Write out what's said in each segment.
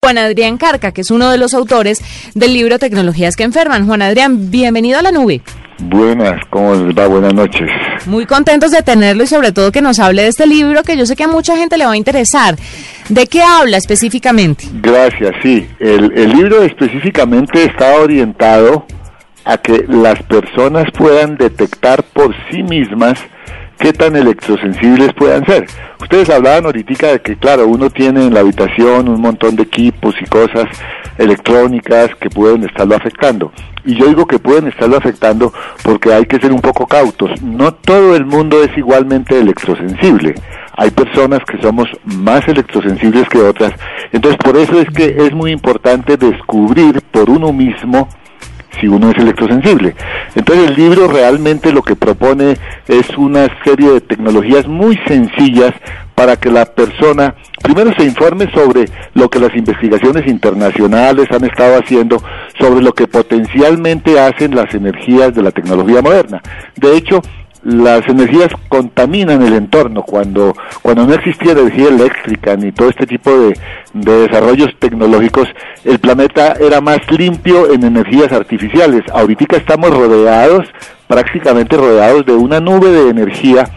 Juan Adrián Carca, que es uno de los autores del libro Tecnologías que Enferman. Juan Adrián, bienvenido a la nube. Buenas, ¿cómo les va? Buenas noches. Muy contentos de tenerlo y sobre todo que nos hable de este libro que yo sé que a mucha gente le va a interesar. ¿De qué habla específicamente? Gracias, sí. El, el libro específicamente está orientado a que las personas puedan detectar por sí mismas qué tan electrosensibles puedan ser. Ustedes hablaban ahorita de que, claro, uno tiene en la habitación un montón de equipos y cosas electrónicas que pueden estarlo afectando. Y yo digo que pueden estarlo afectando porque hay que ser un poco cautos. No todo el mundo es igualmente electrosensible. Hay personas que somos más electrosensibles que otras. Entonces, por eso es que es muy importante descubrir por uno mismo si uno es electrosensible. Entonces el libro realmente lo que propone es una serie de tecnologías muy sencillas para que la persona primero se informe sobre lo que las investigaciones internacionales han estado haciendo sobre lo que potencialmente hacen las energías de la tecnología moderna. De hecho, las energías contaminan el entorno. Cuando, cuando no existía energía eléctrica ni todo este tipo de, de desarrollos tecnológicos, el planeta era más limpio en energías artificiales. Ahorita estamos rodeados, prácticamente rodeados de una nube de energía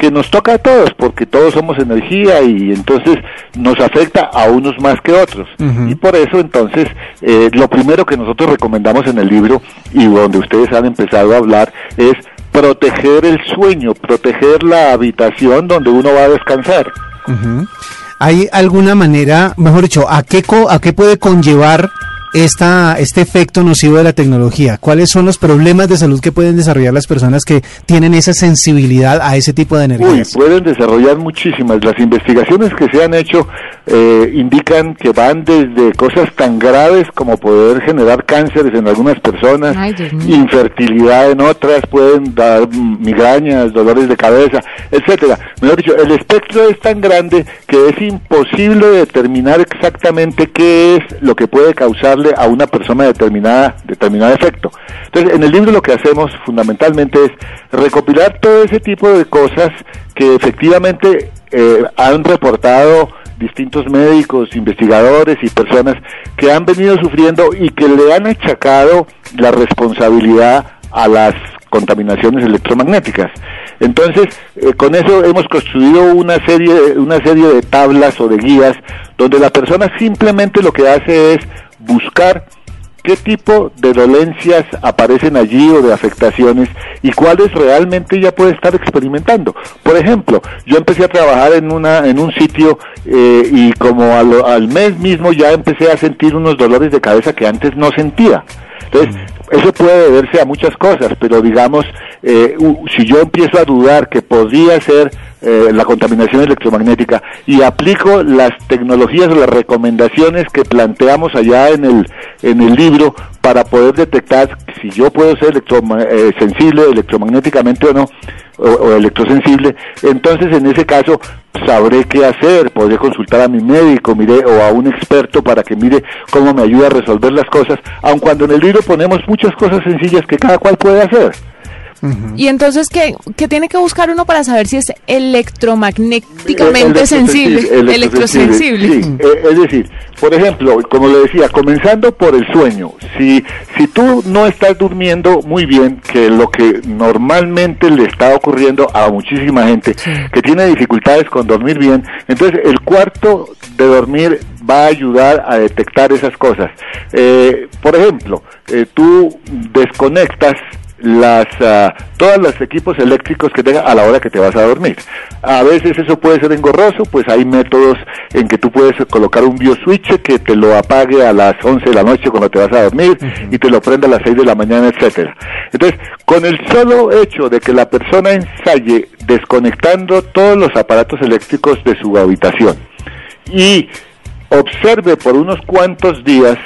que nos toca a todos, porque todos somos energía y entonces nos afecta a unos más que otros. Y por eso entonces eh, lo primero que nosotros recomendamos en el libro y donde ustedes han empezado a hablar es proteger el sueño, proteger la habitación donde uno va a descansar. ¿Hay alguna manera, mejor dicho, a qué, a qué puede conllevar esta, este efecto nocivo de la tecnología? ¿Cuáles son los problemas de salud que pueden desarrollar las personas que tienen esa sensibilidad a ese tipo de energías? Uy, pueden desarrollar muchísimas. Las investigaciones que se han hecho eh, indican que van desde cosas tan graves como poder generar cánceres en algunas personas, infertilidad en otras, pueden dar migrañas, dolores de cabeza, etcétera. Mejor dicho, el espectro es tan grande que es imposible determinar exactamente qué es lo que puede causar a una persona determinada determinado efecto. Entonces, en el libro lo que hacemos fundamentalmente es recopilar todo ese tipo de cosas que efectivamente eh, han reportado distintos médicos, investigadores y personas que han venido sufriendo y que le han achacado la responsabilidad a las contaminaciones electromagnéticas. Entonces, eh, con eso hemos construido una serie, una serie de tablas o de guías donde la persona simplemente lo que hace es buscar qué tipo de dolencias aparecen allí o de afectaciones y cuáles realmente ya puede estar experimentando. Por ejemplo, yo empecé a trabajar en una en un sitio eh, y como al mes mismo ya empecé a sentir unos dolores de cabeza que antes no sentía. Entonces, eso puede deberse a muchas cosas, pero digamos, eh, si yo empiezo a dudar que podría ser eh, la contaminación electromagnética. Y aplico las tecnologías o las recomendaciones que planteamos allá en el, en el libro para poder detectar si yo puedo ser electro, eh, sensible electromagnéticamente o no, o, electrosensible, entonces en ese caso sabré qué hacer, podré consultar a mi médico, mire, o a un experto para que mire cómo me ayuda a resolver las cosas, aun cuando en el libro ponemos muchas cosas sencillas que cada cual puede hacer. Y entonces, ¿qué, ¿qué, tiene que buscar uno para saber si es electromagnéticamente sensible? Electrosensible. Sí, eh, es decir, por ejemplo, como le decía, comenzando por el sueño. Si, si tú no estás durmiendo muy bien, que lo que normalmente le está ocurriendo a muchísima gente que tiene dificultades con dormir bien, entonces el cuarto de dormir va a ayudar a detectar esas cosas. Eh, por ejemplo, eh, tú desconectas las uh, todos los equipos eléctricos que tenga a la hora que te vas a dormir. A veces eso puede ser engorroso, pues hay métodos en que tú puedes colocar un bioswitch que te lo apague a las 11 de la noche cuando te vas a dormir y te lo prenda a las 6 de la mañana, etcétera. Entonces, con el solo hecho de que la persona ensaye desconectando todos los aparatos eléctricos de su habitación y observe por unos cuantos días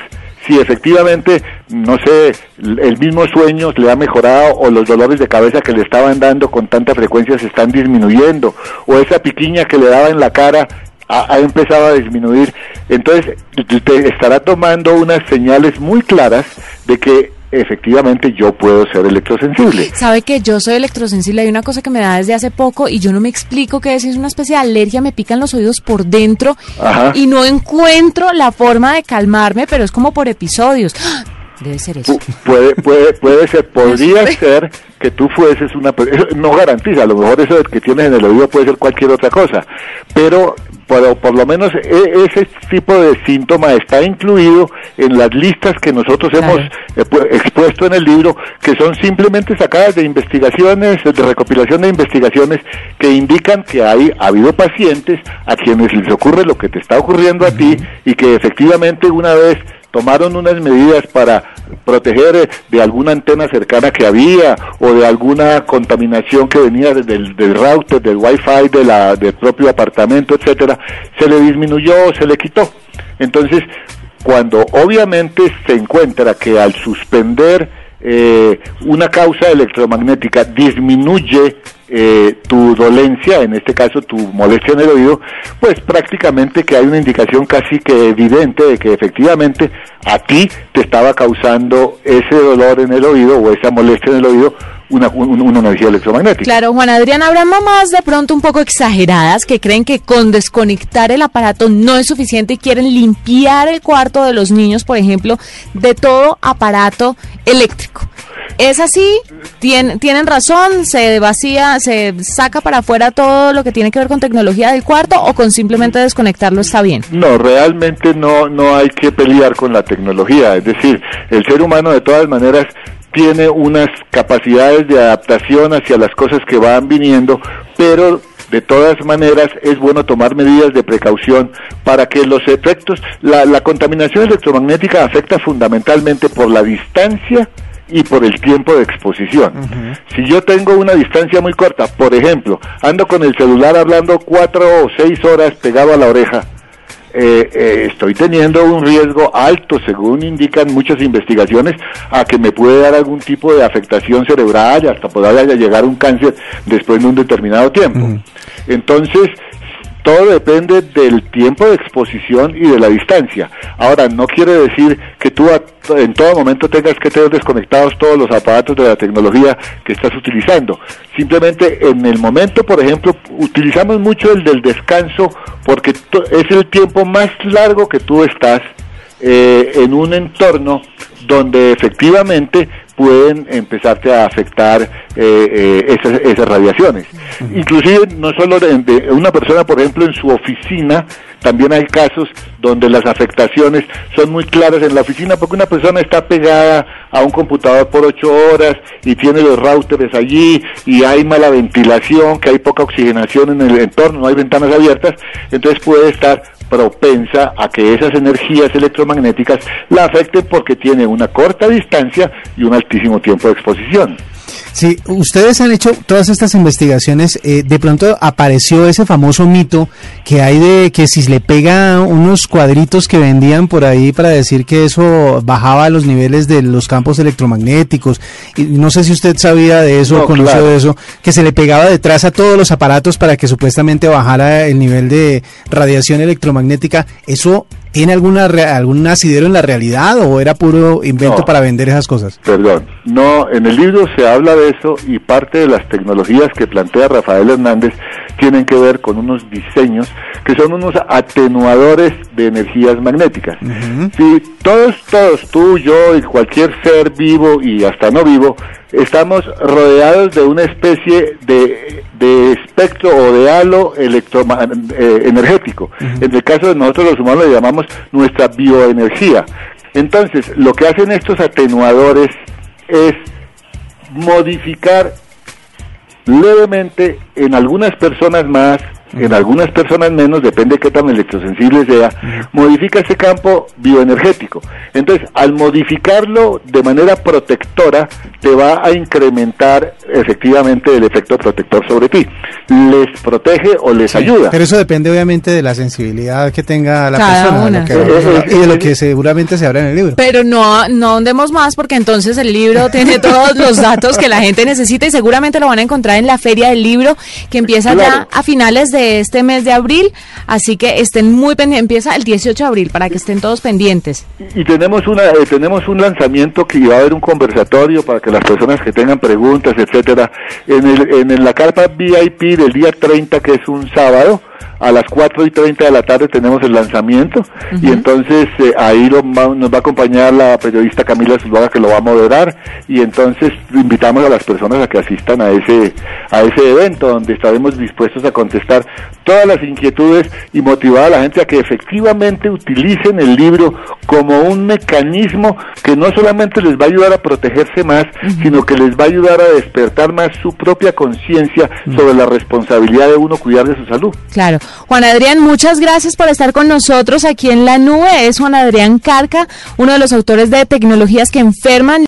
si efectivamente, no sé, el mismo sueño le ha mejorado o los dolores de cabeza que le estaban dando con tanta frecuencia se están disminuyendo o esa piquiña que le daba en la cara ha, empezado a disminuir. Entonces, te estará tomando unas señales muy claras de que efectivamente yo puedo ser electrosensible. Sabe que yo soy electrosensible, hay una cosa que me da desde hace poco y yo no me explico qué es, es una especie de alergia, me pican los oídos por dentro y no encuentro la forma de calmarme, pero es como por episodios. Debe ser eso. Puede, puede, puede ser, podría ser que tú fueses una no garantiza, a lo mejor eso que tienes en el oído puede ser cualquier otra cosa, pero pero por lo menos e, ese tipo de síntoma está incluido en las listas que nosotros hemos eh, expuesto en el libro, que son simplemente sacadas de investigaciones, de recopilación de investigaciones que indican que hay ha habido pacientes a quienes les ocurre lo que te está ocurriendo a ti y que efectivamente una vez tomaron unas medidas para proteger eh, de alguna antena cercana que había o de alguna contaminación que venía del, del router, del wifi de la, del propio apartamento, etcétera, se le disminuyó, se le quitó. Entonces, cuando obviamente se encuentra que al suspender eh, una causa electromagnética disminuye eh, tu dolencia, en este caso tu molestia en el oído, pues prácticamente que hay una indicación casi que evidente de que efectivamente a ti te estaba causando ese dolor en el oído o esa molestia en el oído una, una, energía electromagnética. Claro, Juan Adrián, habrá mamás de pronto un poco exageradas que creen que con desconectar el aparato no es suficiente y quieren limpiar el cuarto de los niños, por ejemplo, de todo aparato eléctrico. ¿Es así? ¿Tien, ¿Tienen razón? ¿Se vacía, se saca para afuera todo lo que tiene que ver con tecnología del cuarto o con simplemente desconectarlo está bien? No, realmente no, no hay que pelear con la tecnología. Es decir, el ser humano de todas maneras tiene unas capacidades de adaptación hacia las cosas que van viniendo, pero de todas maneras es bueno tomar medidas de precaución para que los efectos, la, la contaminación electromagnética afecta fundamentalmente por la distancia y por el tiempo de exposición. Si yo tengo una distancia muy corta, por ejemplo, ando con el celular hablando cuatro o seis horas pegado a la oreja, eh, eh, estoy teniendo un riesgo alto, según indican muchas investigaciones, a que me puede dar algún tipo de afectación cerebral y hasta poder llegar un cáncer después de un determinado tiempo. Entonces, todo depende del tiempo de exposición y de la distancia. Ahora, no quiere decir que tú en todo momento tengas que tener desconectados todos los aparatos de la tecnología que estás utilizando. Simplemente en el momento, por ejemplo, utilizamos mucho el del descanso porque es el tiempo más largo que tú estás eh, en un entorno donde efectivamente pueden empezarte a afectar eh, eh, esas, esas, radiaciones. Inclusive no solo de, una persona, por ejemplo, en su oficina, también hay casos donde las afectaciones son muy claras en la oficina porque una persona está pegada a un computador por ocho horas y tiene los routers allí y hay mala ventilación, que hay poca oxigenación en el entorno, no hay ventanas abiertas, entonces puede estar propensa a que esas energías electromagnéticas la afecten porque tiene una corta distancia y un altísimo tiempo de exposición. Sí, ustedes han hecho todas estas investigaciones. Eh, de pronto apareció ese famoso mito que hay de que si le pega unos cuadritos que vendían por ahí para decir que eso bajaba los niveles de los campos electromagnéticos. Y no sé si usted sabía de eso o conoció de eso, que se le pegaba detrás a todos los aparatos para que supuestamente bajara el nivel de radiación electromagnética. ¿Eso tiene alguna algún asidero en la realidad o era puro invento para vender esas cosas? Perdón, no, en el libro se habla de eso y parte de las tecnologías que plantea Rafael Hernández tienen que ver con unos diseños que son unos atenuadores de energías magnéticas. Si todos, todos, tú, yo y cualquier ser vivo y hasta no vivo, estamos rodeados de una especie de, de espectro o de halo eh, energético. En el caso de nosotros los humanos le llamamos nuestra bioenergía. Entonces, lo que hacen estos atenuadores es modificar levemente en algunas personas más en algunas personas menos, depende de qué tan electrosensible sea, modifica ese campo bioenergético. Entonces, al modificarlo de manera protectora, te va a incrementar efectivamente el efecto protector sobre ti. Les protege o les ayuda. Pero eso depende obviamente de la sensibilidad que tenga la persona y de lo que seguramente se habla en el libro. Pero no, no ahondemos más porque entonces el libro tiene todos los datos que la gente necesita y seguramente lo van a encontrar en la feria del libro que empieza ya a finales de este mes de abril. Así que estén muy pendientes, empieza el 18 de abril para que estén todos pendientes. Y, tenemos una eh, tenemos un lanzamiento que va a haber un conversatorio para que las personas que tengan preguntas, etcétera, en, el, en la carpa VIP del día 30 que es un sábado a las 4 y 30 de la tarde tenemos el lanzamiento y entonces eh, ahí nos va a acompañar la periodista Camila Zuluaga que lo va a moderar y entonces invitamos a las personas a que asistan a ese, a ese evento donde estaremos dispuestos a contestar todas las inquietudes y motivar a la gente a que efectivamente utilicen el libro como un mecanismo que no solamente les va a ayudar a protegerse más, sino que les va a ayudar a despertar más su propia conciencia sobre la responsabilidad de uno cuidar de su salud. Claro. Juan Adrián, muchas gracias por estar con nosotros aquí en la nube. Es Juan Adrián Carca, uno de los autores de Tecnologías que enferman.